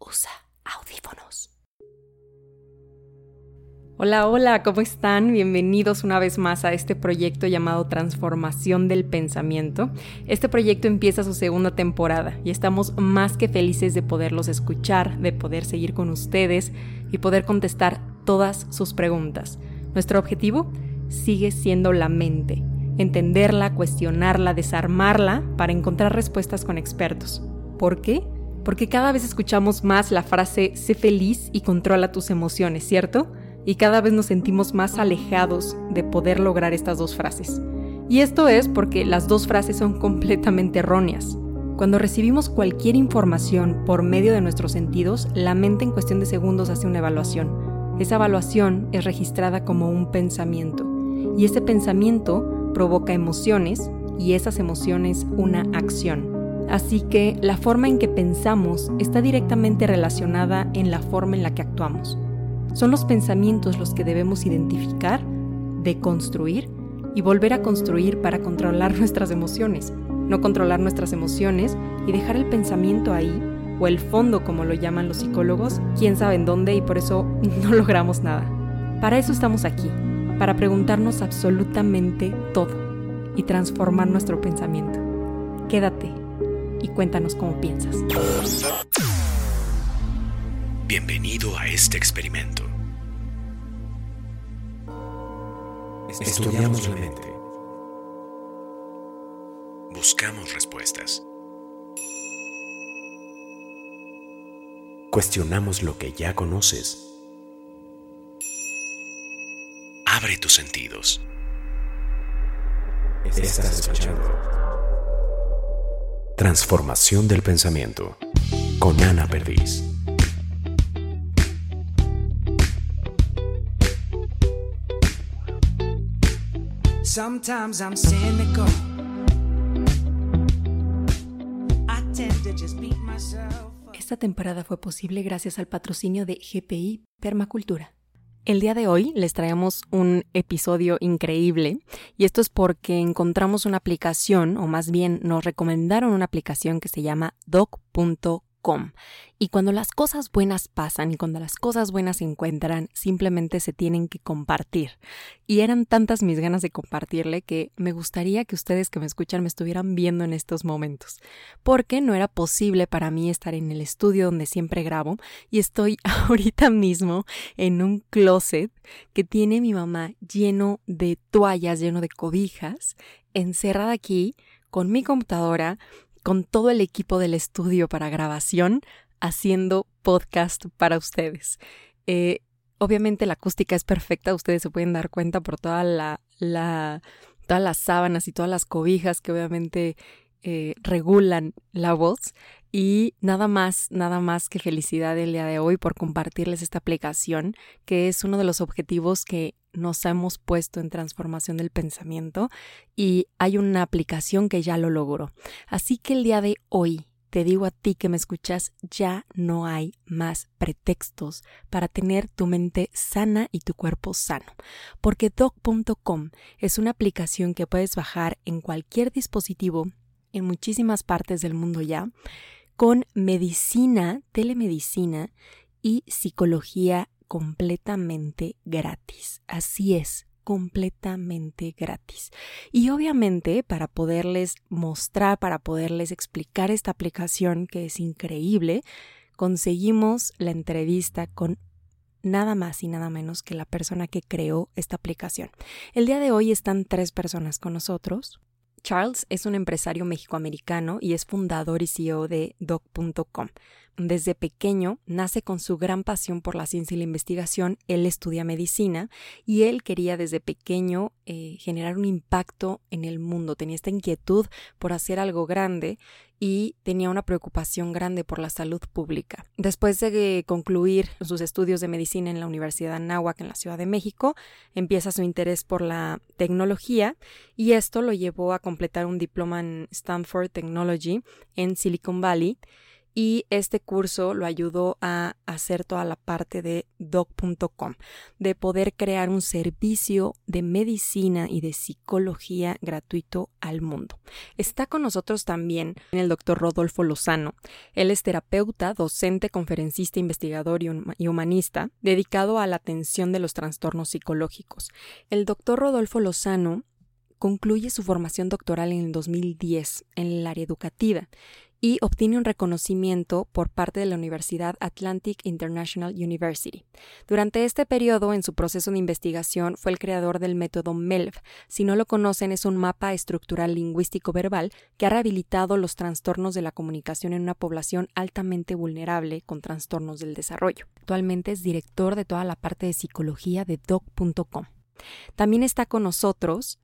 usa audífonos. Hola, hola, ¿cómo están? Bienvenidos una vez más a este proyecto llamado Transformación del Pensamiento. Este proyecto empieza su segunda temporada y estamos más que felices de poderlos escuchar, de poder seguir con ustedes y poder contestar todas sus preguntas. Nuestro objetivo sigue siendo la mente, entenderla, cuestionarla, desarmarla para encontrar respuestas con expertos. ¿Por qué? Porque cada vez escuchamos más la frase sé feliz y controla tus emociones, ¿cierto? Y cada vez nos sentimos más alejados de poder lograr estas dos frases. Y esto es porque las dos frases son completamente erróneas. Cuando recibimos cualquier información por medio de nuestros sentidos, la mente en cuestión de segundos hace una evaluación. Esa evaluación es registrada como un pensamiento y ese pensamiento provoca emociones y esas emociones una acción. Así que la forma en que pensamos está directamente relacionada en la forma en la que actuamos. Son los pensamientos los que debemos identificar, deconstruir y volver a construir para controlar nuestras emociones, no controlar nuestras emociones y dejar el pensamiento ahí o el fondo como lo llaman los psicólogos, quién sabe en dónde y por eso no logramos nada. Para eso estamos aquí, para preguntarnos absolutamente todo y transformar nuestro pensamiento. Quédate y cuéntanos cómo piensas. Bienvenido a este experimento. Estudiamos la mente. Buscamos respuestas. Cuestionamos lo que ya conoces. Abre tus sentidos. Estás escuchando. Transformación del pensamiento con Ana Perdiz. Sometimes I'm cynical. I tend to just beat myself. Esta temporada fue posible gracias al patrocinio de GPI Permacultura. El día de hoy les traemos un episodio increíble y esto es porque encontramos una aplicación, o más bien nos recomendaron una aplicación que se llama doc.com y cuando las cosas buenas pasan y cuando las cosas buenas se encuentran, simplemente se tienen que compartir. Y eran tantas mis ganas de compartirle que me gustaría que ustedes que me escuchan me estuvieran viendo en estos momentos. Porque no era posible para mí estar en el estudio donde siempre grabo y estoy ahorita mismo en un closet que tiene mi mamá lleno de toallas, lleno de cobijas, encerrada aquí con mi computadora, con todo el equipo del estudio para grabación haciendo podcast para ustedes. Eh, obviamente la acústica es perfecta, ustedes se pueden dar cuenta por toda la, la todas las sábanas y todas las cobijas que obviamente eh, regulan la voz. Y nada más, nada más que felicidad el día de hoy por compartirles esta aplicación, que es uno de los objetivos que nos hemos puesto en transformación del pensamiento y hay una aplicación que ya lo logró. Así que el día de hoy te digo a ti que me escuchas, ya no hay más pretextos para tener tu mente sana y tu cuerpo sano, porque doc.com es una aplicación que puedes bajar en cualquier dispositivo en muchísimas partes del mundo ya, con medicina, telemedicina y psicología completamente gratis. Así es, completamente gratis. Y obviamente para poderles mostrar, para poderles explicar esta aplicación que es increíble, conseguimos la entrevista con nada más y nada menos que la persona que creó esta aplicación. El día de hoy están tres personas con nosotros. Charles es un empresario mexicoamericano y es fundador y CEO de Doc.com. Desde pequeño nace con su gran pasión por la ciencia y la investigación. Él estudia medicina y él quería desde pequeño eh, generar un impacto en el mundo. Tenía esta inquietud por hacer algo grande y tenía una preocupación grande por la salud pública. Después de concluir sus estudios de medicina en la Universidad Anáhuac en la Ciudad de México, empieza su interés por la tecnología y esto lo llevó a completar un diploma en Stanford Technology en Silicon Valley y este curso lo ayudó a hacer toda la parte de doc.com, de poder crear un servicio de medicina y de psicología gratuito al mundo. Está con nosotros también el doctor Rodolfo Lozano. Él es terapeuta, docente, conferencista, investigador y humanista, dedicado a la atención de los trastornos psicológicos. El doctor Rodolfo Lozano concluye su formación doctoral en el 2010 en el área educativa y obtiene un reconocimiento por parte de la Universidad Atlantic International University. Durante este periodo, en su proceso de investigación, fue el creador del método MELV. Si no lo conocen, es un mapa estructural lingüístico verbal que ha rehabilitado los trastornos de la comunicación en una población altamente vulnerable con trastornos del desarrollo. Actualmente es director de toda la parte de psicología de doc.com. También está con nosotros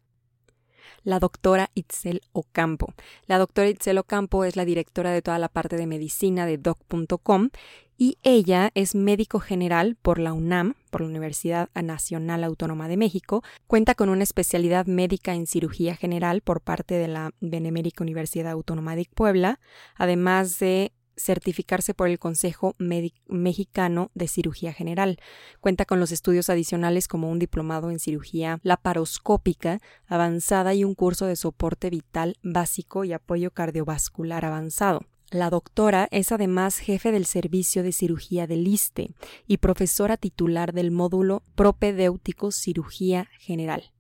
la doctora Itzel Ocampo. La doctora Itzel Ocampo es la directora de toda la parte de medicina de doc.com y ella es médico general por la UNAM, por la Universidad Nacional Autónoma de México. Cuenta con una especialidad médica en cirugía general por parte de la Benemérica Universidad Autónoma de Puebla, además de certificarse por el Consejo Mexicano de Cirugía General. Cuenta con los estudios adicionales como un diplomado en cirugía laparoscópica avanzada y un curso de soporte vital básico y apoyo cardiovascular avanzado. La doctora es además jefe del servicio de cirugía del ISTE y profesora titular del módulo propedéutico cirugía general.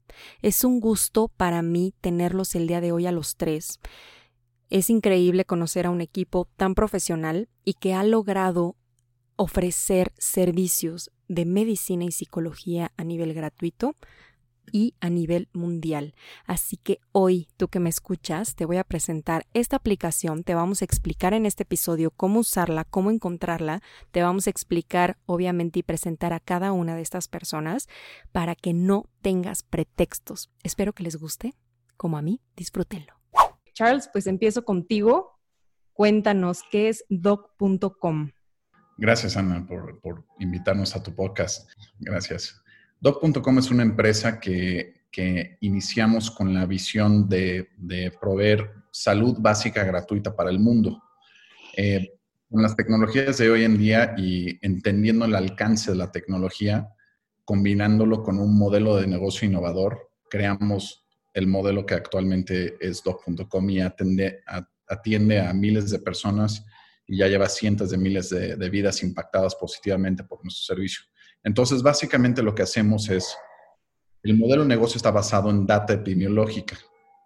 Es un gusto para mí tenerlos el día de hoy a los tres. Es increíble conocer a un equipo tan profesional y que ha logrado ofrecer servicios de medicina y psicología a nivel gratuito y a nivel mundial. Así que hoy, tú que me escuchas, te voy a presentar esta aplicación, te vamos a explicar en este episodio cómo usarla, cómo encontrarla, te vamos a explicar obviamente y presentar a cada una de estas personas para que no tengas pretextos. Espero que les guste, como a mí, disfrútenlo. Charles, pues empiezo contigo. Cuéntanos qué es doc.com. Gracias, Ana, por, invitarnos a tu podcast. Gracias. Doc.com es una empresa que, iniciamos con la visión de, proveer salud básica gratuita para el mundo. Eh, con las tecnologías de hoy en día y entendiendo el alcance de la tecnología, combinándolo con un modelo de negocio innovador, creamos el modelo que actualmente es doc.com y atiende a, miles de personas y ya lleva cientos de miles de, vidas impactadas positivamente por nuestro servicio. Entonces, básicamente lo que hacemos es, el modelo de negocio está basado en data epidemiológica.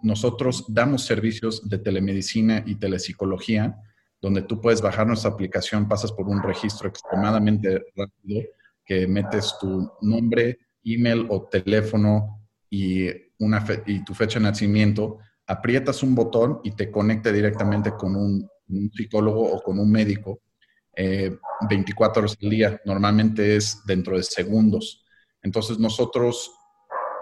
Nosotros damos servicios de telemedicina y telepsicología, donde tú puedes bajar nuestra aplicación, pasas por un registro extremadamente rápido, que metes tu nombre, email o teléfono y una y tu fecha de nacimiento, aprietas un botón y te conecta directamente con un, psicólogo o con un médico 24 eh, horas al día. Normalmente es dentro de segundos. Entonces nosotros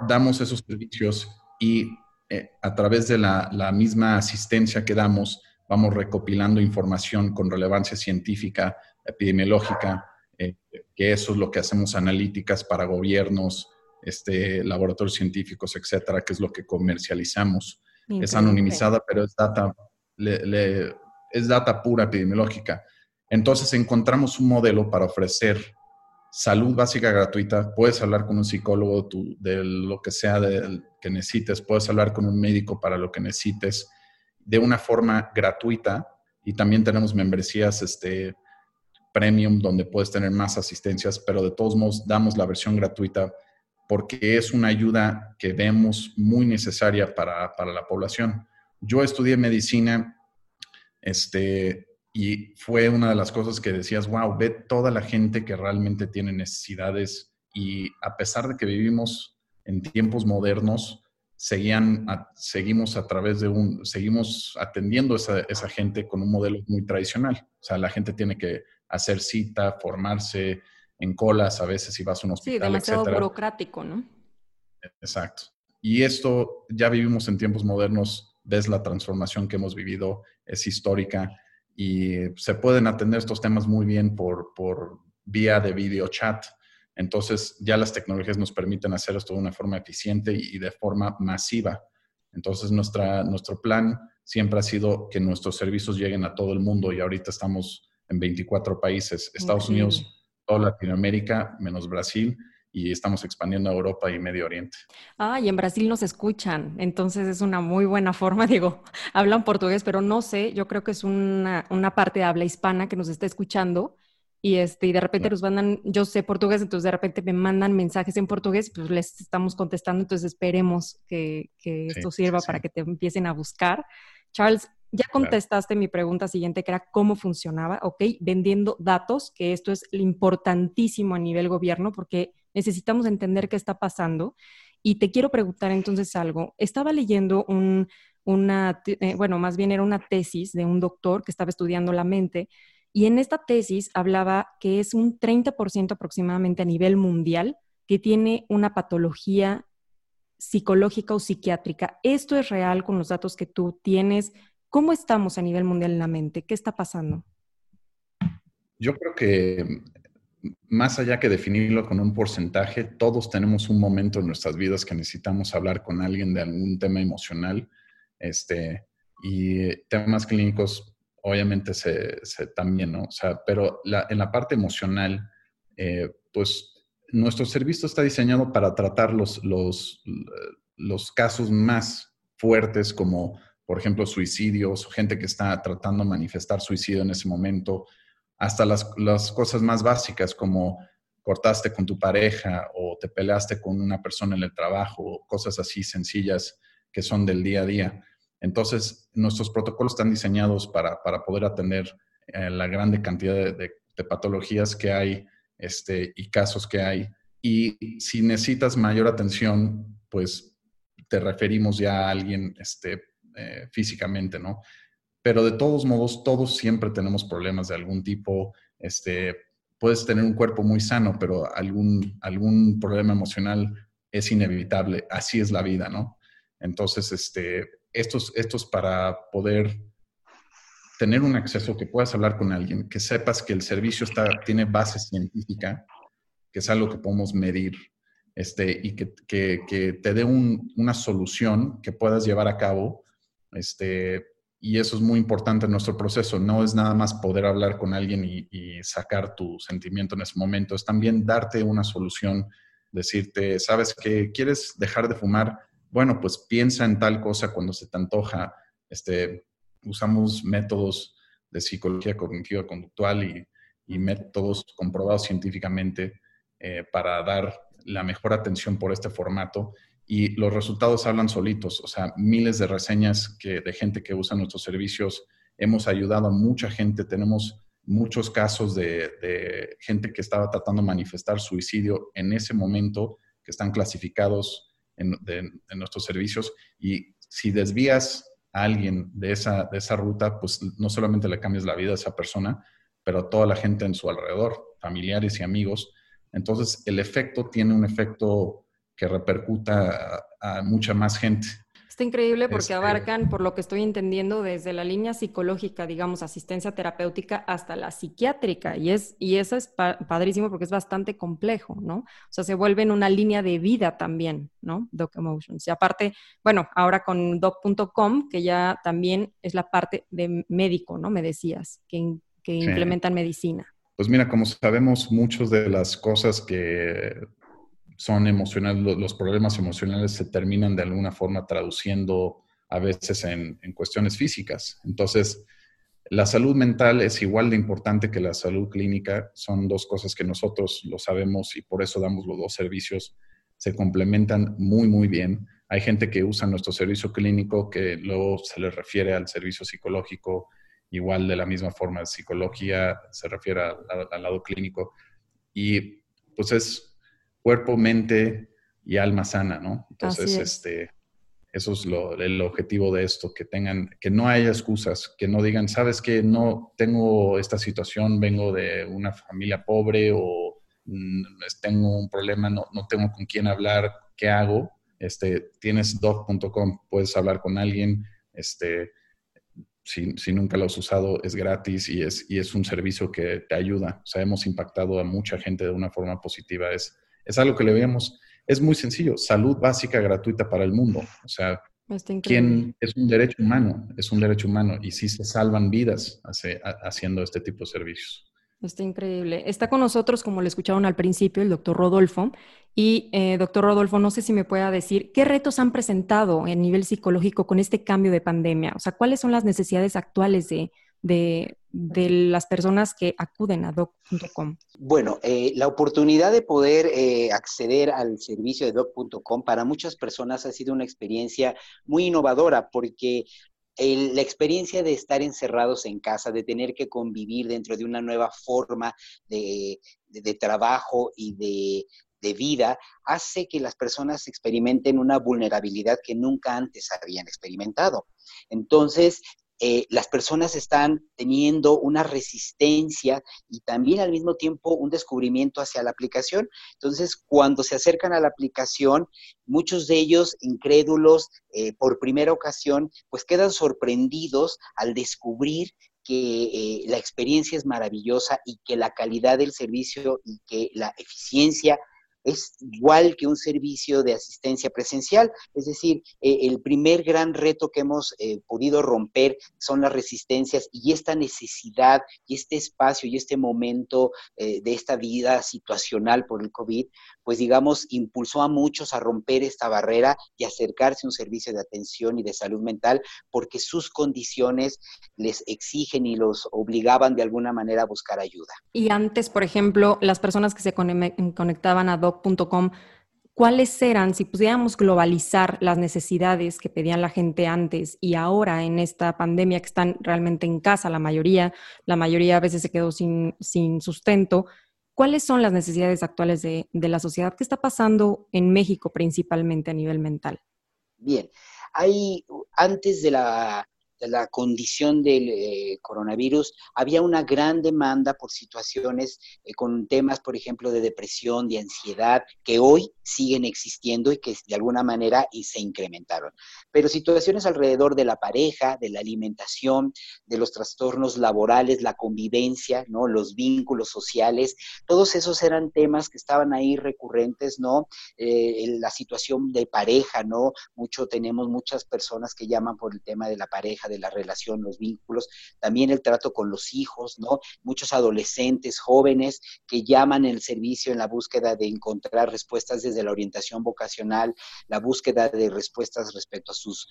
damos esos servicios y eh, a través de la, la, misma asistencia que damos, vamos recopilando información con relevancia científica, epidemiológica, eh, que eso es lo que hacemos analíticas para gobiernos, este, laboratorios científicos, etcétera, que es lo que comercializamos. Es anonimizada, pero es data, es data pura epidemiológica. Entonces encontramos un modelo para ofrecer salud básica gratuita. Puedes hablar con un psicólogo de lo que sea que necesites, puedes hablar con un médico para lo que necesites de una forma gratuita y también tenemos membresías este, premium donde puedes tener más asistencias, pero de todos modos damos la versión gratuita porque es una ayuda que vemos muy necesaria para, la población. Yo estudié medicina este, y fue una de las cosas que decías, wow, ve toda la gente que realmente tiene necesidades y a pesar de que vivimos en tiempos modernos, seguían seguimos a través de un, seguimos atendiendo a esa, esa gente con un modelo muy tradicional. O sea, la gente tiene que hacer cita, formarse, en colas a veces si vas a un hospital. Sí, demasiado burocrático, ¿no? Exacto. Y esto ya vivimos en tiempos modernos, ves la transformación que hemos vivido, es histórica y se pueden atender estos temas muy bien por, por vía de video chat. Entonces ya las tecnologías nos permiten hacer esto de una forma eficiente y de forma masiva. Entonces nuestra, nuestro plan siempre ha sido que nuestros servicios lleguen a todo el mundo y ahorita estamos en 24 países, Estados Unidos, toda Latinoamérica, menos Brasil, y estamos expandiendo a Europa y Medio Oriente. Ah, y en Brasil nos escuchan, entonces es una muy buena forma, digo, hablan portugués, pero no sé, yo creo que es una, una parte de habla hispana que nos está escuchando y, este, y de repente nos mandan, yo sé portugués, entonces de repente me mandan mensajes en portugués, pues les estamos contestando, entonces esperemos que, que esto sirva para que te empiecen a buscar. Charles, ya contestaste mi pregunta siguiente, que era cómo funcionaba, ¿ok? Vendiendo datos, que esto es importantísimo a nivel gobierno, porque necesitamos entender qué está pasando. Y te quiero preguntar entonces algo. Estaba leyendo un, una, eh, bueno, más bien era una tesis de un doctor que estaba estudiando la mente y en esta tesis hablaba que es un 30% aproximadamente a nivel mundial que tiene una patología psicológica o psiquiátrica. ¿Esto es real con los datos que tú tienes? ¿Cómo estamos a nivel mundial en la mente? ¿Qué está pasando? Yo creo que más allá que definirlo con un porcentaje, todos tenemos un momento en nuestras vidas que necesitamos hablar con alguien de algún tema emocional. Este, y temas clínicos obviamente se, también, ¿no? O sea, pero en la parte emocional, eh, pues nuestro servicio está diseñado para tratar los, los, los casos más fuertes como, por ejemplo, suicidios, gente que está tratando de manifestar suicidio en ese momento, hasta las, las cosas más básicas como cortaste con tu pareja o te peleaste con una persona en el trabajo, cosas así sencillas que son del día a día. Entonces, nuestros protocolos están diseñados para, poder atender eh, la grande cantidad de, patologías que hay este, y casos que hay. Y si necesitas mayor atención, pues te referimos ya a alguien este, eh, físicamente, ¿no? Pero de todos modos, todos siempre tenemos problemas de algún tipo. Este, puedes tener un cuerpo muy sano, pero algún, algún problema emocional es inevitable. Así es la vida, ¿no? Entonces, este, estos, estos para poder tener un acceso, que puedas hablar con alguien, que sepas que el servicio está, tiene base científica, que es algo que podemos medir, este, y que, que, te dé una solución que puedas llevar a cabo. Este, y eso es muy importante en nuestro proceso. No es nada más poder hablar con alguien y, sacar tu sentimiento en ese momento, es también darte una solución, decirte, sabes que quieres dejar de fumar, bueno, pues piensa en tal cosa cuando se te antoja. Este, usamos métodos de psicología cognitiva conductual y, métodos comprobados científicamente eh, para dar la mejor atención por este formato y los resultados hablan solitos, o sea, miles de reseñas que, de gente que usa nuestros servicios, hemos ayudado a mucha gente, tenemos muchos casos de, gente que estaba tratando de manifestar suicidio en ese momento, que están clasificados en, nuestros servicios. Y si desvías a alguien de esa, de esa ruta, pues no solamente le cambias la vida a esa persona, pero a toda la gente en su alrededor, familiares y amigos. Entonces, el efecto tiene un efecto que repercuta a mucha más gente. Está increíble porque este abarcan, por lo que estoy entendiendo, desde la línea psicológica, digamos, asistencia terapéutica, hasta la psiquiátrica. Y, es, y eso es padrísimo porque es bastante complejo, ¿no? O sea, se vuelve en una línea de vida también, ¿no? Doc Emotions. Y aparte, bueno, ahora con doc.com, que ya también es la parte de médico, ¿no? Me decías, que, que implementan medicina. Pues mira, como sabemos, muchas de las cosas que son emocionales, los problemas emocionales se terminan de alguna forma traduciendo a veces en, cuestiones físicas. Entonces, la salud mental es igual de importante que la salud clínica. Son dos cosas que nosotros lo sabemos y por eso damos los dos servicios. Se complementan muy, muy bien. Hay gente que usa nuestro servicio clínico que luego se le refiere al servicio psicológico, igual de la misma forma, psicología se refiere al, al lado clínico. Y pues es cuerpo, mente y alma sana, ¿no? Entonces, este, eso es lo, el objetivo de esto, que tengan, que no haya excusas, que no digan, sabes que no tengo esta situación, vengo de una familia pobre o mm, tengo un problema, no, no tengo con quién hablar, ¿qué hago? Este, tienes doc.com, puedes hablar con alguien, este, si, si, nunca lo has usado, es gratis y es, y es un servicio que te ayuda. O sea, hemos impactado a mucha gente de una forma positiva. Es, es algo que le veamos. Es muy sencillo, salud básica gratuita para el mundo. O sea, ¿Quién es un derecho humano? Es un derecho humano y sí se salvan vidas haciendo este tipo de servicios. Está increíble. Está con nosotros, como le escucharon al principio, el doctor Rodolfo. Y, eh, doctor Rodolfo, no sé si me pueda decir, ¿qué retos han presentado a nivel psicológico con este cambio de pandemia? O sea, ¿cuáles son las necesidades actuales de, de, las personas que acuden a doc.com? Bueno, eh, la oportunidad de poder eh, acceder al servicio de doc.com para muchas personas ha sido una experiencia muy innovadora porque la experiencia de estar encerrados en casa, de tener que convivir dentro de una nueva forma de, trabajo y de, de vida, hace que las personas experimenten una vulnerabilidad que nunca antes habían experimentado. Entonces, eh, las personas están teniendo una resistencia y también al mismo tiempo un descubrimiento hacia la aplicación. Entonces, cuando se acercan a la aplicación, muchos de ellos incrédulos eh, por primera ocasión, pues quedan sorprendidos al descubrir que eh, la experiencia es maravillosa y que la calidad del servicio y que la eficiencia es igual que un servicio de asistencia presencial. Es decir, eh, el primer gran reto que hemos eh, podido romper son las resistencias y esta necesidad y este espacio y este momento eh, de esta vida situacional por el COVID, pues digamos, impulsó a muchos a romper esta barrera y acercarse a un servicio de atención y de salud mental porque sus condiciones les exigen y los obligaban de alguna manera a buscar ayuda. Y antes, por ejemplo, las personas que se conectaban a ¿cuáles eran, si pudiéramos globalizar las necesidades que pedían la gente antes y ahora en esta pandemia que están realmente en casa, la mayoría, la mayoría a veces se quedó sin, sin sustento, ¿cuáles son las necesidades actuales de, de la sociedad? ¿Qué está pasando en México principalmente a nivel mental? Bien, hay antes de la de la condición del eh, coronavirus, había una gran demanda por situaciones eh, con temas, por ejemplo, de depresión, de ansiedad, que hoy siguen existiendo y que de alguna manera y se incrementaron. Pero situaciones alrededor de la pareja, de la alimentación, de los trastornos laborales, la convivencia, ¿no? los vínculos sociales, todos esos eran temas que estaban ahí recurrentes, ¿no? Eh, la situación de pareja, ¿no? Mucho tenemos muchas personas que llaman por el tema de la pareja de la relación, los vínculos, también el trato con los hijos, ¿no? Muchos adolescentes, jóvenes que llaman el servicio en la búsqueda de encontrar respuestas desde la orientación vocacional, la búsqueda de respuestas respecto a sus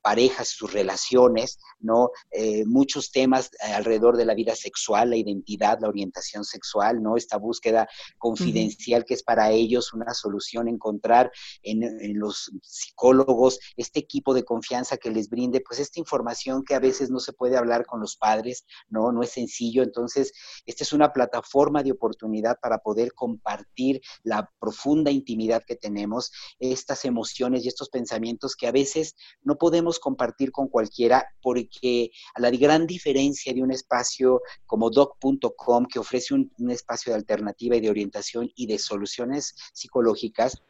parejas, sus relaciones, ¿no? Eh, muchos temas alrededor de la vida sexual, la identidad, la orientación sexual, ¿no? Esta búsqueda confidencial que es para ellos una solución encontrar en, en los psicólogos este equipo de confianza que les brinde pues esta información que a veces no se puede hablar con los padres, ¿no? No es sencillo. Entonces, esta es una plataforma de oportunidad para poder compartir la profunda intimidad que tenemos, estas emociones y estos pensamientos que a veces no podemos compartir con cualquiera porque a la gran diferencia de un espacio como doc.com que ofrece un, un espacio de alternativa y de orientación y de soluciones psicológicas,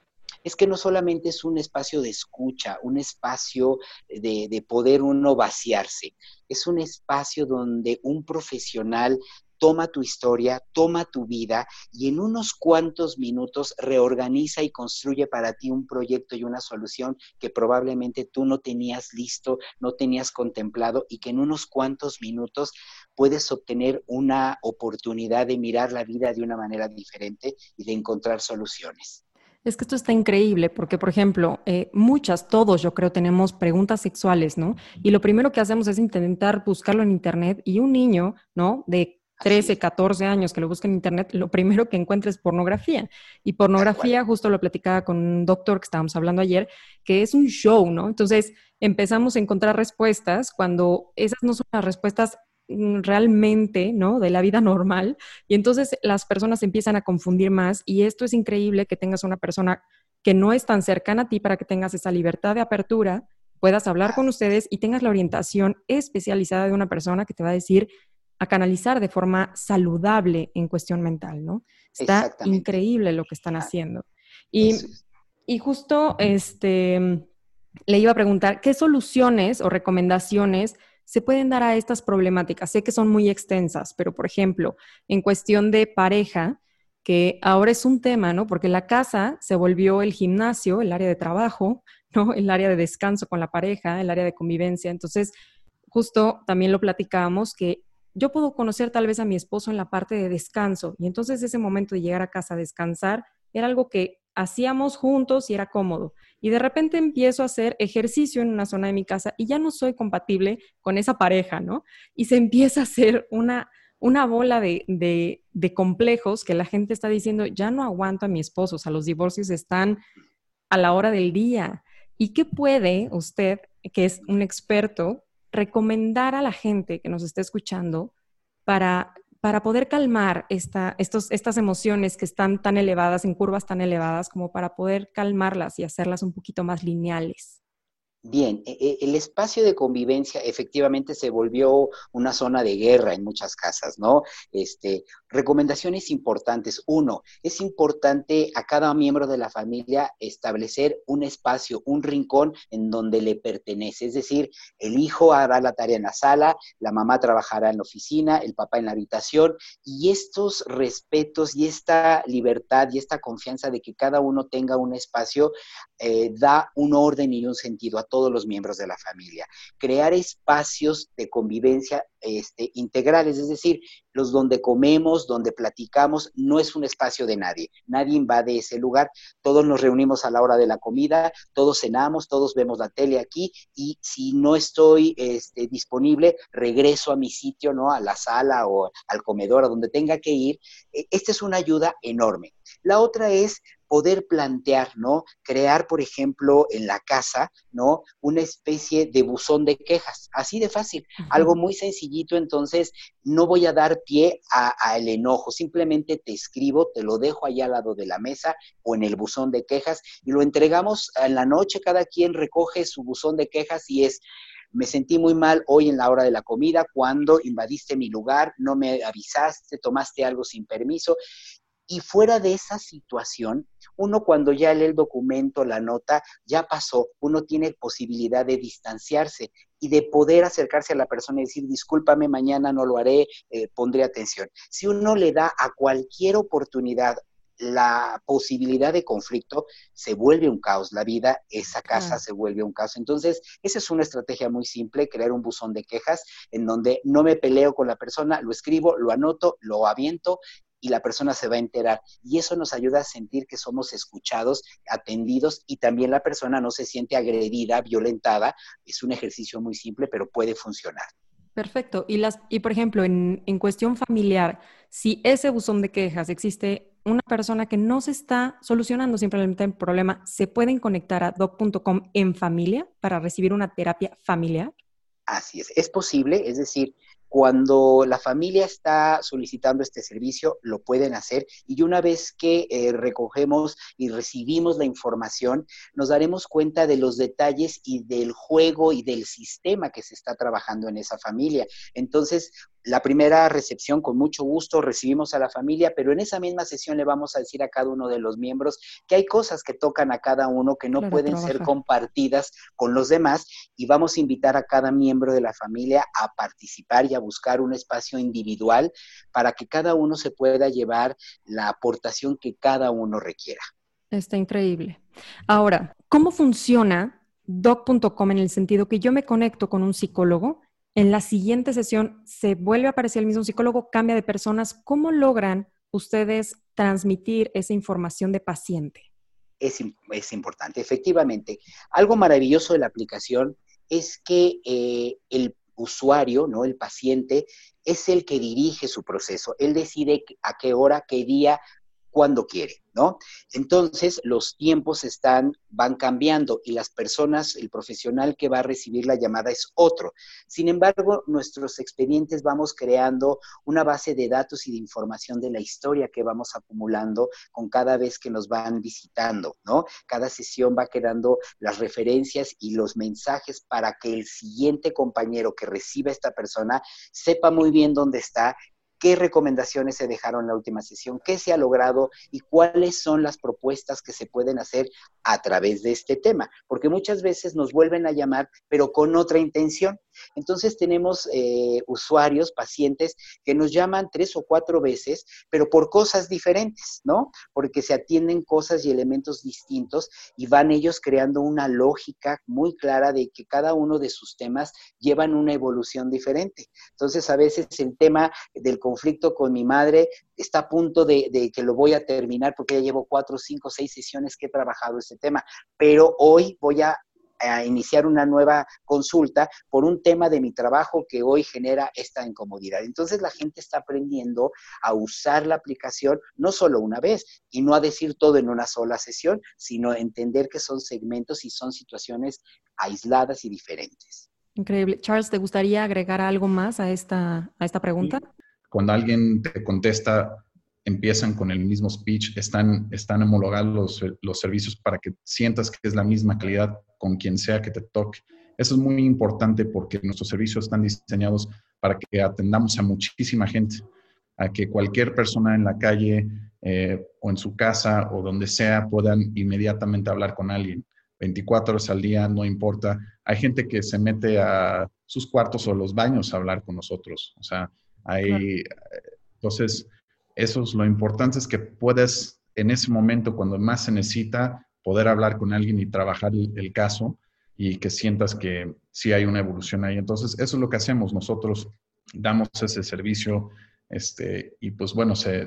es que no solamente es un espacio de escucha, un espacio de, poder uno vaciarse, es un espacio donde un profesional toma tu historia, toma tu vida y en unos cuantos minutos reorganiza y construye para ti un proyecto y una solución que probablemente tú no tenías listo, no tenías contemplado y que en unos cuantos minutos puedes obtener una oportunidad de mirar la vida de una manera diferente y de encontrar soluciones. Es que esto está increíble porque, por ejemplo, eh, muchas, todos yo creo, tenemos preguntas sexuales, ¿no? Y lo primero que hacemos es intentar buscarlo en Internet y un niño, ¿no? De 13, 14 años que lo busca en Internet, lo primero que encuentra es pornografía. Y pornografía, justo lo platicaba con un doctor que estábamos hablando ayer, que es un show, ¿no? Entonces empezamos a encontrar respuestas cuando esas no son las respuestas realmente, ¿no? De la vida normal. Y entonces las personas empiezan a confundir más y esto es increíble que tengas una persona que no es tan cercana a ti para que tengas esa libertad de apertura, puedas hablar con ustedes y tengas la orientación especializada de una persona que te va a decir a canalizar de forma saludable en cuestión mental, ¿no? Está increíble lo que están haciendo. Y, y justo este, le iba a preguntar, ¿qué soluciones o recomendaciones se pueden dar a estas problemáticas? Sé que son muy extensas, pero por ejemplo, en cuestión de pareja, que ahora es un tema, ¿no? Porque la casa se volvió el gimnasio, el área de trabajo, ¿no? El área de descanso con la pareja, el área de convivencia. Entonces, justo también lo platicábamos que yo puedo conocer tal vez a mi esposo en la parte de descanso y entonces ese momento de llegar a casa a descansar era algo que hacíamos juntos y era cómodo. Y de repente empiezo a hacer ejercicio en una zona de mi casa y ya no soy compatible con esa pareja, ¿no? Y se empieza a hacer una, una bola de, de, complejos que la gente está diciendo, ya no aguanto a mi esposo, o sea, los divorcios están a la hora del día. ¿Y qué puede usted, que es un experto, recomendar a la gente que nos está escuchando para para poder calmar esta, estas emociones que están tan elevadas, en curvas tan elevadas, como para poder calmarlas y hacerlas un poquito más lineales. Bien, e, e, el espacio de convivencia efectivamente se volvió una zona de guerra en muchas casas, ¿no? Este, recomendaciones importantes. Uno, es importante a cada miembro de la familia establecer un espacio, un rincón en donde le pertenece. Es decir, el hijo hará la tarea en la sala, la mamá trabajará en la oficina, el papá en la habitación, y estos respetos y esta libertad y esta confianza de que cada uno tenga un espacio eh, da un orden y un sentido a todos los miembros de la familia. Crear espacios de convivencia este, integrales, es decir, los donde comemos, donde platicamos, no es un espacio de nadie. Nadie invade ese lugar. Todos nos reunimos a la hora de la comida, todos cenamos, todos vemos la tele aquí y si no estoy este, disponible, regreso a mi sitio, ¿no? A la sala o al comedor, a donde tenga que ir. E, esta es una ayuda enorme. La otra es poder plantear, ¿no? Crear, por ejemplo, en la casa, ¿no? Una especie de buzón de quejas, así de fácil, algo muy sencillito, entonces no voy a dar pie al enojo, simplemente te escribo, te lo dejo allá al lado de la mesa o en el buzón de quejas y lo entregamos en la noche, cada quien recoge su buzón de quejas y es, me sentí muy mal hoy en la hora de la comida cuando invadiste mi lugar, no me avisaste, tomaste algo sin permiso. Y fuera de esa situación, uno cuando ya lee el documento, la nota, ya pasó, uno tiene posibilidad de distanciarse y de poder acercarse a la persona y decir, discúlpame, mañana no lo haré, eh, pondré atención. Si uno le da a cualquier oportunidad la posibilidad de conflicto, se vuelve un caos. La vida, esa casa se vuelve un caos. Entonces, esa es una estrategia muy simple, crear un buzón de quejas en donde no me peleo con la persona, lo escribo, lo anoto, lo aviento y la persona se va a enterar. Y eso nos ayuda a sentir que somos escuchados, atendidos y también la persona no se siente agredida, violentada. Es un ejercicio muy simple, pero puede funcionar. Perfecto. Y, las, y por ejemplo, en, en cuestión familiar, si ese buzón de quejas existe una persona que no se está solucionando simplemente el problema, ¿se pueden conectar a doc.com en familia para recibir una terapia familiar? Así es, es posible, es decir, cuando la familia está solicitando este servicio, lo pueden hacer y una vez que eh, recogemos y recibimos la información, nos daremos cuenta de los detalles y del juego y del sistema que se está trabajando en esa familia. Entonces, la primera recepción, con mucho gusto, recibimos a la familia, pero en esa misma sesión le vamos a decir a cada uno de los miembros que hay cosas que tocan a cada uno que no pueden ser compartidas con los demás y vamos a invitar a cada miembro de la familia a participar y a buscar un espacio individual para que cada uno se pueda llevar la aportación que cada uno requiera. Está increíble. Ahora, ¿cómo funciona doc.com en el sentido que yo me conecto con un psicólogo? En la siguiente sesión se vuelve a aparecer el mismo psicólogo, cambia de personas. ¿Cómo logran ustedes transmitir esa información de paciente? Es, importante, efectivamente. Algo maravilloso de la aplicación es que eh, el usuario, ¿no? El paciente es el que dirige su proceso. Él decide a qué hora, qué día, cuando quiere, ¿no? Entonces, los tiempos están, van cambiando y las personas, el profesional que va a recibir la llamada es otro. Sin embargo, nuestros expedientes vamos creando una base de datos y de información de la historia que vamos acumulando con cada vez que nos van visitando, ¿no? Cada sesión va quedando las referencias y los mensajes para que el siguiente compañero que reciba esta persona sepa muy bien dónde está qué recomendaciones se dejaron en la última sesión, qué se ha logrado y cuáles son las propuestas que se pueden hacer a través de este tema, porque muchas veces nos vuelven a llamar, pero con otra intención. Entonces tenemos eh, usuarios, pacientes que nos llaman tres o cuatro veces, pero por cosas diferentes, ¿no? Porque se atienden cosas y elementos distintos y van ellos creando una lógica muy clara de que cada uno de sus temas llevan una evolución diferente. Entonces a veces el tema del conflicto con mi madre está a punto de, de que lo voy a terminar porque ya llevo cuatro, cinco, seis sesiones que he trabajado este tema, pero hoy voy a a iniciar una nueva consulta por un tema de mi trabajo que hoy genera esta incomodidad. Entonces la gente está aprendiendo a usar la aplicación no solo una vez y no a decir todo en una sola sesión, sino entender que son segmentos y son situaciones aisladas y diferentes. Increíble. Charles, ¿te gustaría agregar algo más a esta, a esta pregunta? Cuando alguien te contesta empiezan con el mismo speech, están, están homologados los, los, servicios para que sientas que es la misma calidad con quien sea que te toque. Eso es muy importante porque nuestros servicios están diseñados para que atendamos a muchísima gente, a que cualquier persona en la calle eh, o en su casa o donde sea puedan inmediatamente hablar con alguien. 24 horas al día, no importa. Hay gente que se mete a sus cuartos o los baños a hablar con nosotros. O sea, hay... Entonces, eso es lo importante, es que puedes en ese momento, cuando más se necesita, poder hablar con alguien y trabajar el, caso y que sientas que sí hay una evolución ahí. Entonces, eso es lo que hacemos. Nosotros damos ese servicio este, y pues bueno, se,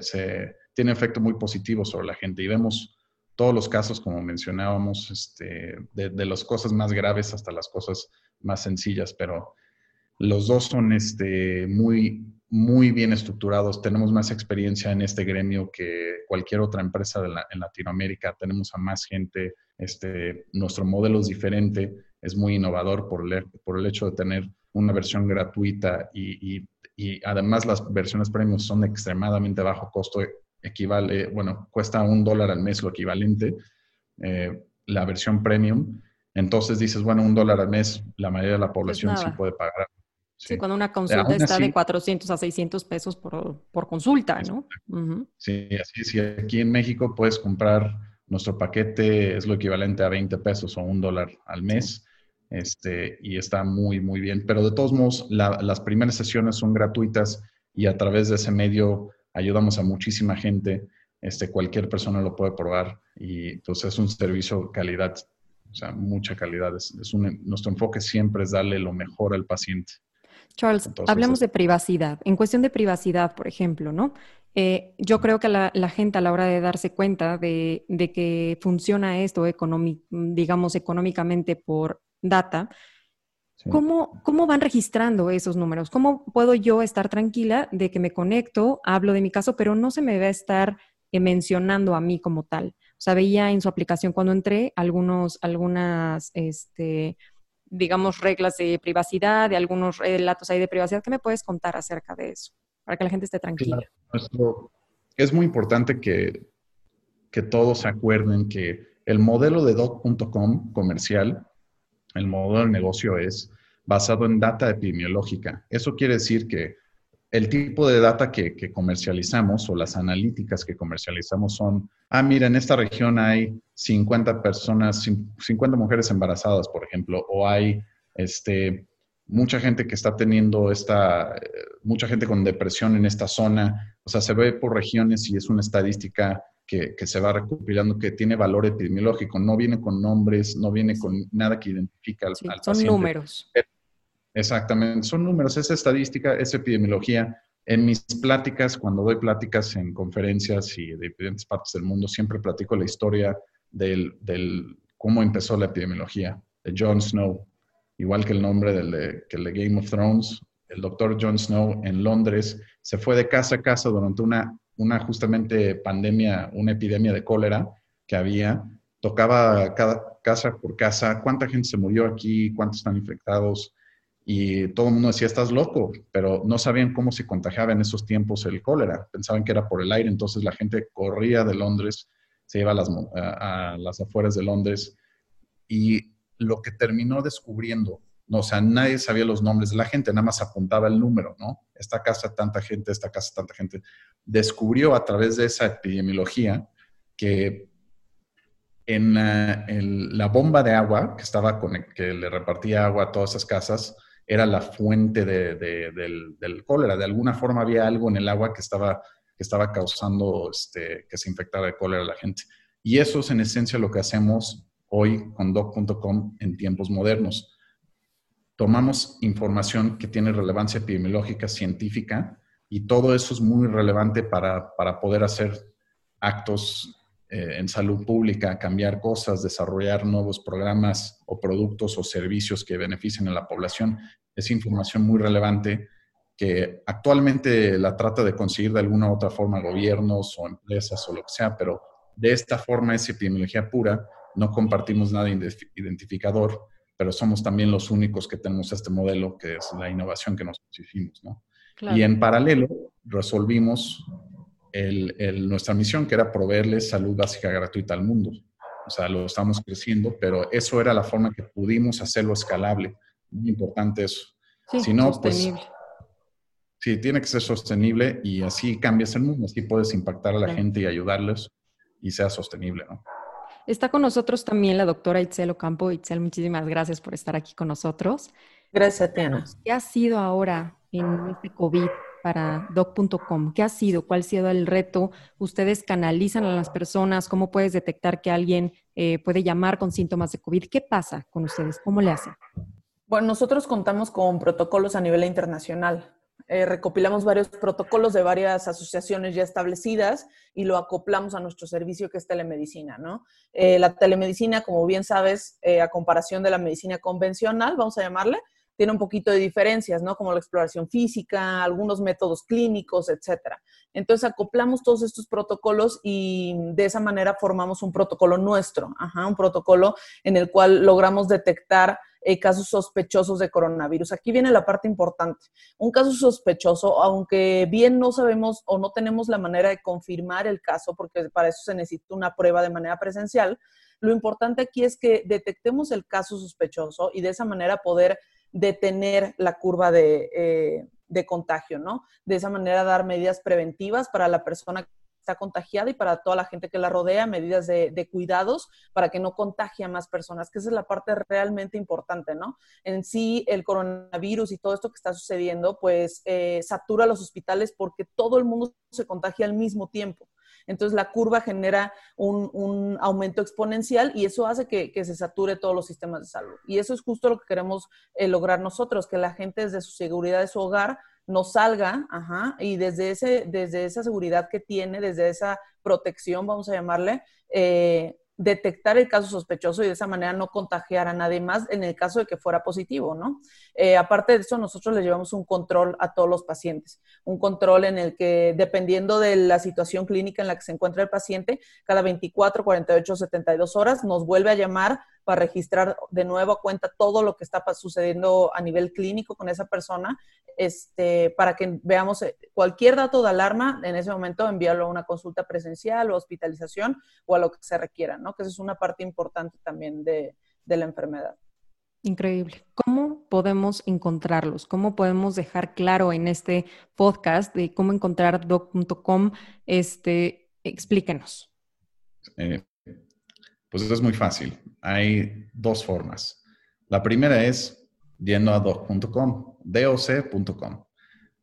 tiene efecto muy positivo sobre la gente y vemos todos los casos, como mencionábamos, este, de, de las cosas más graves hasta las cosas más sencillas, pero los dos son este, muy, muy bien estructurados. Tenemos más experiencia en este gremio que cualquier otra empresa en Latinoamérica. Tenemos a más gente. Este, nuestro modelo es diferente, es muy innovador por el, por el hecho de tener una versión gratuita y, además las versiones premium son de extremadamente bajo costo. Equivale, bueno, cuesta un dólar al mes lo equivalente. Eh, la versión premium. Entonces dices, bueno, un dólar al mes, la mayoría de la población sí puede pagar Sí, cuando una consulta está de 400 a 600 pesos por, consulta, ¿no? Sí, así es. aquí en México puedes comprar nuestro paquete, es lo equivalente a 20 pesos o un dólar al mes. Este, y está muy, muy bien. Pero de todos modos, las primeras sesiones son gratuitas y a través de ese medio ayudamos a muchísima gente. Este, cualquier persona lo puede probar y entonces pues, es un servicio calidad, o sea, mucha calidad. Es, nuestro enfoque siempre es darle lo mejor al paciente. Charles, hablemos de privacidad. En cuestión de privacidad, por ejemplo, ¿no? Eh, yo creo que la, gente a la hora de darse cuenta de, que funciona esto, digamos, económicamente por data, ¿cómo, ¿cómo van registrando esos números? ¿Cómo puedo yo estar tranquila de que me conecto, hablo de mi caso, pero no se me va a estar eh, mencionando a mí como tal? O sea, veía en su aplicación cuando entré algunos, algunas, este, digamos, reglas de privacidad, de algunos relatos ahí de privacidad. ¿Qué me puedes contar acerca de eso? Para que la gente esté tranquila. es muy importante que, que todos se acuerden que el modelo de doc.com comercial, el modelo de negocio es basado en data epidemiológica. Eso quiere decir que el tipo de data que, comercializamos o las analíticas que comercializamos son, ah, mira, en esta región hay 50 personas, 50 mujeres embarazadas, por ejemplo, o hay este, mucha gente que está teniendo esta, eh, mucha gente con depresión en esta zona. O sea, se ve por regiones y es una estadística que, se va recopilando que tiene valor epidemiológico. No viene con nombres, no viene con nada que identifica al, al son números. Exactamente, son números, es estadística, es epidemiología. En mis pláticas, cuando doy pláticas en conferencias y de diferentes partes del mundo, siempre platico la historia del, del cómo empezó la epidemiología, de Jon Snow, igual que el nombre del de, que de Game of Thrones. El doctor Jon Snow en Londres se fue de casa a casa durante una, una justamente pandemia, una epidemia de cólera que había. Tocaba cada casa por casa, cuánta gente se murió aquí, cuántos están infectados, y todo el mundo decía, estás loco, pero no sabían cómo se contagiaba en esos tiempos el cólera. Pensaban que era por el aire, entonces la gente corría de Londres, se iba a las, a, las afueras de Londres y lo que terminó descubriendo, no, o sea, nadie sabía los nombres de la gente, nada más apuntaba el número, ¿no? Esta casa tanta gente, esta casa tanta gente. Descubrió a través de esa epidemiología que en la, la bomba de agua que estaba con, que le repartía agua a todas esas casas, era la fuente del, cólera. De alguna forma había algo en el agua que estaba, que estaba causando este, que se infectara de cólera a la gente. Y eso es en esencia lo que hacemos hoy con doc.com en tiempos modernos. Tomamos información que tiene relevancia epidemiológica, científica, y todo eso es muy relevante para, para poder hacer actos eh, en salud pública, cambiar cosas, desarrollar nuevos programas o productos o servicios que beneficien a la población. Es información muy relevante que actualmente la trata de conseguir de alguna u otra forma gobiernos o empresas o lo que sea, pero de esta forma es epidemiología pura, no compartimos nada identificador, pero somos también los únicos que tenemos este modelo, que es la innovación que nos hicimos, ¿no? Y en paralelo resolvimos nuestra misión, que era proveerles salud básica gratuita al mundo. O sea, lo estamos creciendo, pero eso era la forma que pudimos hacerlo escalable. Muy importante eso. Sí, si no, pues, sostenible. sí, tiene que ser sostenible y así cambias el mundo, así puedes impactar a la gente y ayudarles y sea sostenible, ¿no? Está con nosotros también la doctora Itzel Ocampo. Itzel, muchísimas gracias por estar aquí con nosotros. Gracias, Tiana. ¿Qué ha sido ahora en este COVID para doc.com? ¿Qué ha sido? ¿Cuál ha sido el reto? ¿Ustedes canalizan a las personas? ¿Cómo puedes detectar que alguien eh, puede llamar con síntomas de COVID? ¿Qué pasa con ustedes? ¿Cómo le hacen? Bueno, nosotros contamos con protocolos a nivel internacional. Eh, recopilamos varios protocolos de varias asociaciones ya establecidas y lo acoplamos a nuestro servicio que es telemedicina, ¿no? Eh, la telemedicina, como bien sabes, a comparación de la medicina convencional, vamos a llamarle, tiene un poquito de diferencias, ¿no? Como la exploración física, algunos métodos clínicos, etcétera. Entonces acoplamos todos estos protocolos y de esa manera formamos un protocolo nuestro, un protocolo en el cual logramos detectar eh, casos sospechosos de coronavirus. Aquí viene la parte importante. Un caso sospechoso, aunque bien no sabemos o no tenemos la manera de confirmar el caso, porque para eso se necesita una prueba de manera presencial, lo importante aquí es que detectemos el caso sospechoso y de esa manera poder detener la curva eh, de, contagio, ¿no? De esa manera dar medidas preventivas para la persona que está contagiada y para toda la gente que la rodea, medidas de, cuidados para que no contagie a más personas, que esa es la parte realmente importante, ¿no? En sí, el coronavirus y todo esto que está sucediendo, pues eh, satura los hospitales porque todo el mundo se contagia al mismo tiempo. Entonces la curva genera un, aumento exponencial y eso hace que, se sature todos los sistemas de salud. Y eso es justo lo que queremos eh, lograr nosotros, que la gente desde su seguridad de su hogar no salga, y desde, ese, desde esa seguridad que tiene, desde esa protección, vamos a llamarle, eh, detectar el caso sospechoso y de esa manera no contagiar a nadie más en el caso de que fuera positivo, ¿no? Eh, aparte de eso, nosotros le llevamos un control a todos los pacientes, un control en el que, dependiendo de la situación clínica en la que se encuentra el paciente, cada 24, 48, 72 horas nos vuelve a llamar para registrar de nuevo a cuenta todo lo que está sucediendo a nivel clínico con esa persona, este, para que veamos eh, cualquier dato de alarma, en ese momento enviarlo a una consulta presencial o hospitalización o a lo que se requiera, ¿no? Que esa es una parte importante también de, de la enfermedad. Increíble. ¿Cómo podemos encontrarlos? ¿Cómo podemos dejar claro en este podcast de cómo encontrar doc.com? Este, explíquenos. Eh, pues es muy fácil. Hay dos formas. La primera es yendo a doc.com, doc.com.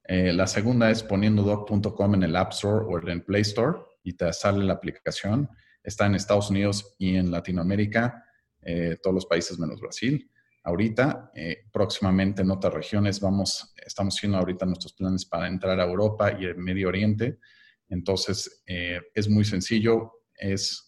Eh, la segunda es poniendo doc.com en el App Store o en el Play Store y te sale la aplicación. Está en Estados Unidos y en Latinoamérica, eh, todos los países menos Brasil. Ahorita, eh, próximamente en otras regiones, vamos, estamos haciendo ahorita nuestros planes para entrar a Europa y el Medio Oriente. Entonces, es muy sencillo, es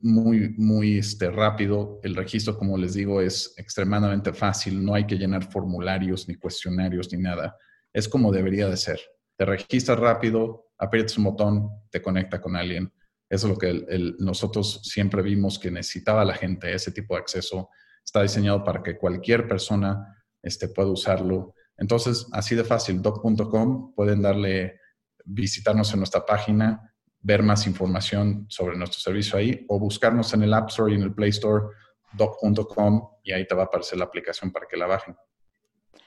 muy, muy este, rápido. El registro, como les digo, es extremadamente fácil. No hay que llenar formularios, ni cuestionarios, ni nada. Es como debería de ser. Te registras rápido, aprietas un botón, te conecta con alguien. Eso es lo que nosotros siempre vimos que necesitaba la gente, ese tipo de acceso. Está diseñado para que cualquier persona este, pueda usarlo. Entonces, así de fácil, doc.com, pueden darle, visitarnos en nuestra página, ver más información sobre nuestro servicio ahí o buscarnos en el App Store y en el Play Store doc.com y ahí te va a aparecer la aplicación para que la bajen.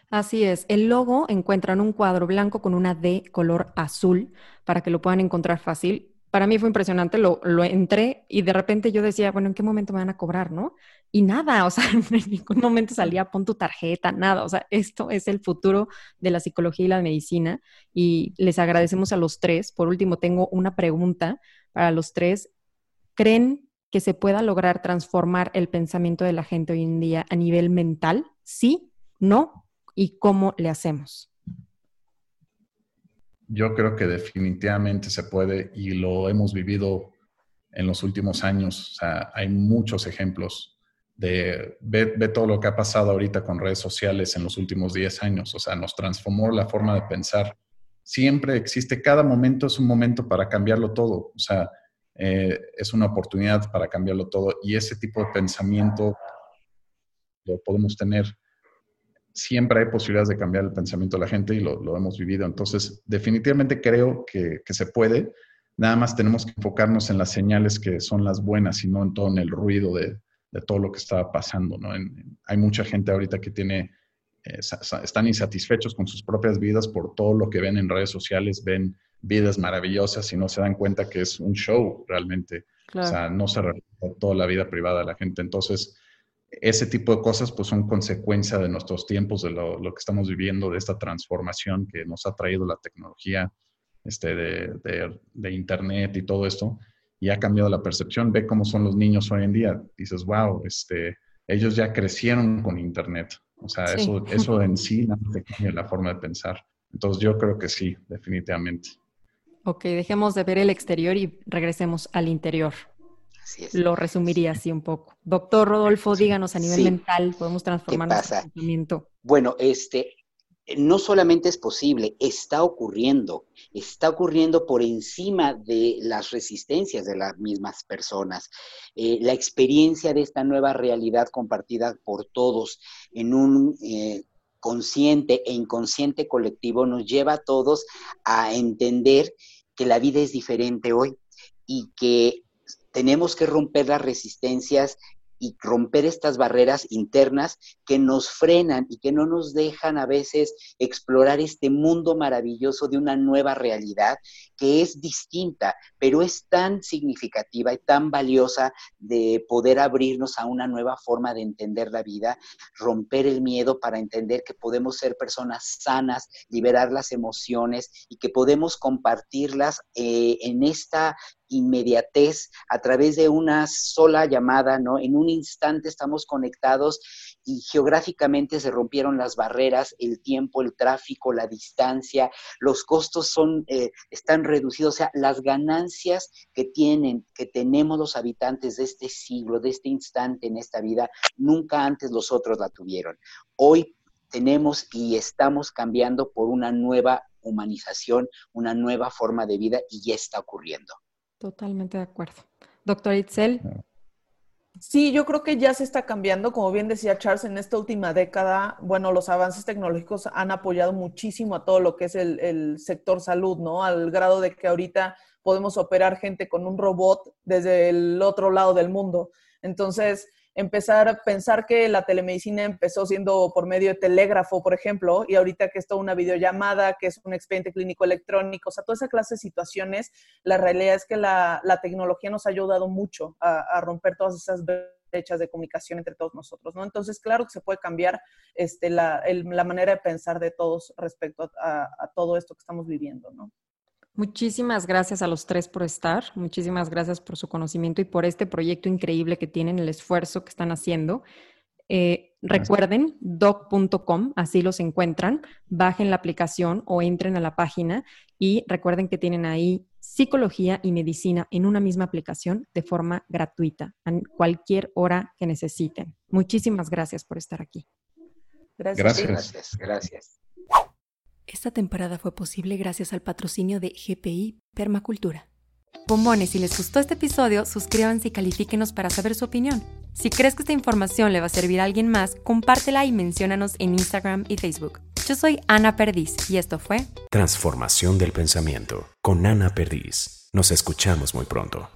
Así es. El logo encuentran un cuadro blanco con una D color azul para que lo puedan encontrar fácil. Para mí fue impresionante, lo, lo, entré y de repente yo decía, bueno, ¿en qué momento me van a cobrar, no? Y nada, o sea, en ningún momento salía, pon tu tarjeta, nada, o sea, esto es el futuro de la psicología y la medicina y les agradecemos a los tres. Por último, tengo una pregunta para los tres. ¿Creen que se pueda lograr transformar el pensamiento de la gente hoy en día a nivel mental? ¿Sí? ¿No? ¿Y cómo le hacemos? Yo creo que definitivamente se puede y lo hemos vivido en los últimos años. O sea, hay muchos ejemplos de, ve, todo lo que ha pasado ahorita con redes sociales en los últimos 10 años. O sea, nos transformó la forma de pensar. Siempre existe, cada momento es un momento para cambiarlo todo. O sea, eh, es una oportunidad para cambiarlo todo. Y ese tipo de pensamiento lo podemos tener siempre hay posibilidades de cambiar el pensamiento de la gente y lo, hemos vivido. Entonces, definitivamente creo que, se puede. Nada más tenemos que enfocarnos en las señales que son las buenas y no en todo en el ruido de, todo lo que está pasando. ¿no? hay mucha gente ahorita que tiene, eh, están insatisfechos con sus propias vidas por todo lo que ven en redes sociales, ven vidas maravillosas y no se dan cuenta que es un show realmente. O sea, no se refleja toda la vida privada de la gente. Entonces, ese tipo de cosas pues son consecuencia de nuestros tiempos, de lo, que estamos viviendo, de esta transformación que nos ha traído la tecnología este, de, Internet y todo esto, y ha cambiado la percepción. Ve cómo son los niños hoy en día. Dices, wow, este, ellos ya crecieron con Internet. O sea, eso, eso en sí cambia la forma de pensar. Entonces yo creo que sí, definitivamente. Ok, dejemos de ver el exterior y regresemos al interior. Lo resumiría así un poco. Doctor Rodolfo, díganos a nivel mental, ¿podemos transformar nuestro pensamiento? Bueno, este, no solamente es posible, está ocurriendo, está ocurriendo por encima de las resistencias de las mismas personas. Eh, la experiencia de esta nueva realidad compartida por todos en un eh, consciente e inconsciente colectivo nos lleva a todos a entender que la vida es diferente hoy y que tenemos que romper las resistencias y romper estas barreras internas que nos frenan y que no nos dejan a veces explorar este mundo maravilloso de una nueva realidad que es distinta, pero es tan significativa y tan valiosa de poder abrirnos a una nueva forma de entender la vida, romper el miedo para entender que podemos ser personas sanas, liberar las emociones y que podemos compartirlas eh, en esta inmediatez a través de una sola llamada, ¿no? En un instante estamos conectados y geográficamente se rompieron las barreras, el tiempo, el tráfico, la distancia, los costos son, eh, están reducidos, o sea, las ganancias que tienen, que tenemos los habitantes de este siglo, de este instante en esta vida, nunca antes los otros la tuvieron. Hoy tenemos y estamos cambiando por una nueva humanización, una nueva forma de vida y ya está ocurriendo. Totalmente de acuerdo. Doctor Itzel. Sí, yo creo que ya se está cambiando. Como bien decía Charles, en esta última década, bueno, los avances tecnológicos han apoyado muchísimo a todo lo que es el, el sector salud, ¿no? Al grado de que ahorita podemos operar gente con un robot desde el otro lado del mundo. Entonces, empezar a pensar que la telemedicina empezó siendo por medio de telégrafo, por ejemplo, y ahorita que es toda una videollamada, que es un expediente clínico electrónico, o sea, toda esa clase de situaciones, la realidad es que la, tecnología nos ha ayudado mucho a, romper todas esas brechas de comunicación entre todos nosotros, ¿no? Entonces, claro que se puede cambiar este, la, manera de pensar de todos respecto a todo esto que estamos viviendo, ¿no? Muchísimas gracias a los tres por estar, muchísimas gracias por su conocimiento y por este proyecto increíble que tienen, el esfuerzo que están haciendo. Eh, recuerden, doc.com, así los encuentran, bajen la aplicación o entren a la página y recuerden que tienen ahí psicología y medicina en una misma aplicación de forma gratuita, a cualquier hora que necesiten. Muchísimas gracias por estar aquí. Gracias. Gracias. gracias. Esta temporada fue posible gracias al patrocinio de GPI Permacultura. Bombones, si les gustó este episodio, suscríbanse y califíquenos para saber su opinión. Si crees que esta información le va a servir a alguien más, compártela y menciónanos en Instagram y Facebook. Yo soy Ana Perdiz y esto fue Transformación del Pensamiento con Ana Perdiz. Nos escuchamos muy pronto.